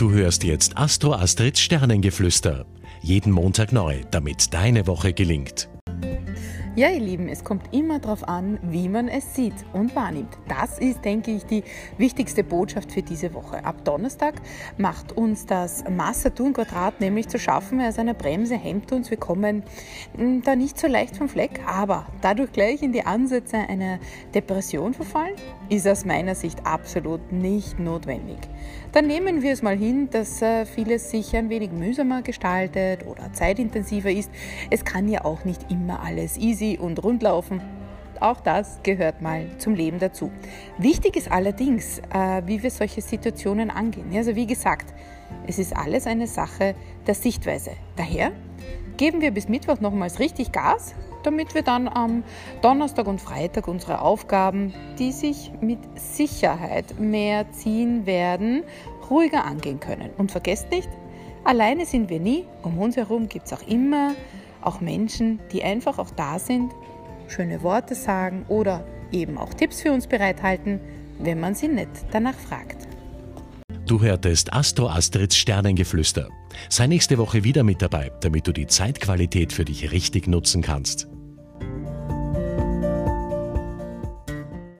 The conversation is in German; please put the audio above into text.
Du hörst jetzt Astro Astrids Sternengeflüster. Jeden Montag neu, damit deine Woche gelingt. Ja, ihr Lieben, es kommt immer darauf an, wie man es sieht und wahrnimmt. Das ist, denke ich, die wichtigste Botschaft für diese Woche. Ab Donnerstag macht uns das Maß-Saturn-Quadrat nämlich zu schaffen. Also eine Bremse hemmt uns. Wir kommen hm, da nicht so leicht vom Fleck, aber dadurch gleich in die Ansätze einer Depression verfallen, ist aus meiner Sicht absolut nicht notwendig. Dann nehmen wir es mal hin, dass äh, vieles sich ein wenig mühsamer gestaltet oder zeitintensiver ist. Es kann ja auch nicht immer alles easy und rund laufen. Auch das gehört mal zum Leben dazu. Wichtig ist allerdings, äh, wie wir solche Situationen angehen. Also wie gesagt, es ist alles eine Sache der Sichtweise. Daher geben wir bis Mittwoch nochmals richtig Gas, damit wir dann am Donnerstag und Freitag unsere Aufgaben, die sich mit Sicherheit mehr ziehen werden, ruhiger angehen können. Und vergesst nicht, alleine sind wir nie. Um uns herum gibt es auch immer auch Menschen, die einfach auch da sind, schöne Worte sagen oder eben auch Tipps für uns bereithalten, wenn man sie nicht danach fragt. Du hörtest Astro Astrids Sternengeflüster. Sei nächste Woche wieder mit dabei, damit du die Zeitqualität für dich richtig nutzen kannst.